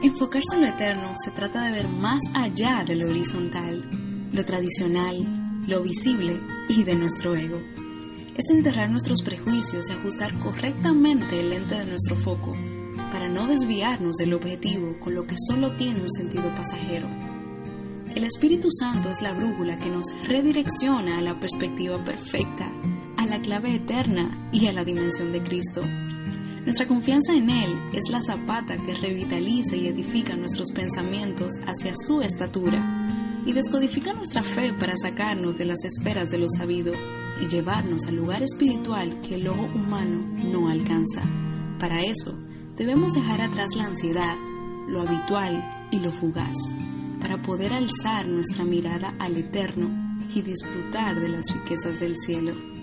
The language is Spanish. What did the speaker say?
Enfocarse en lo eterno se trata de ver más allá de lo horizontal, lo tradicional, lo visible y de nuestro ego. Es enterrar nuestros prejuicios y ajustar correctamente el lente de nuestro foco para no desviarnos del objetivo con lo que solo tiene un sentido pasajero. El Espíritu Santo es la brújula que nos redirecciona a la perspectiva perfecta, a la clave eterna y a la dimensión de Cristo. Nuestra confianza en Él es la zapata que revitaliza y edifica nuestros pensamientos hacia su estatura y descodifica nuestra fe para sacarnos de las esferas de lo sabido y llevarnos al lugar espiritual que el ojo humano no alcanza. Para eso, debemos dejar atrás la ansiedad, lo habitual y lo fugaz, para poder alzar nuestra mirada al eterno y disfrutar de las riquezas del cielo.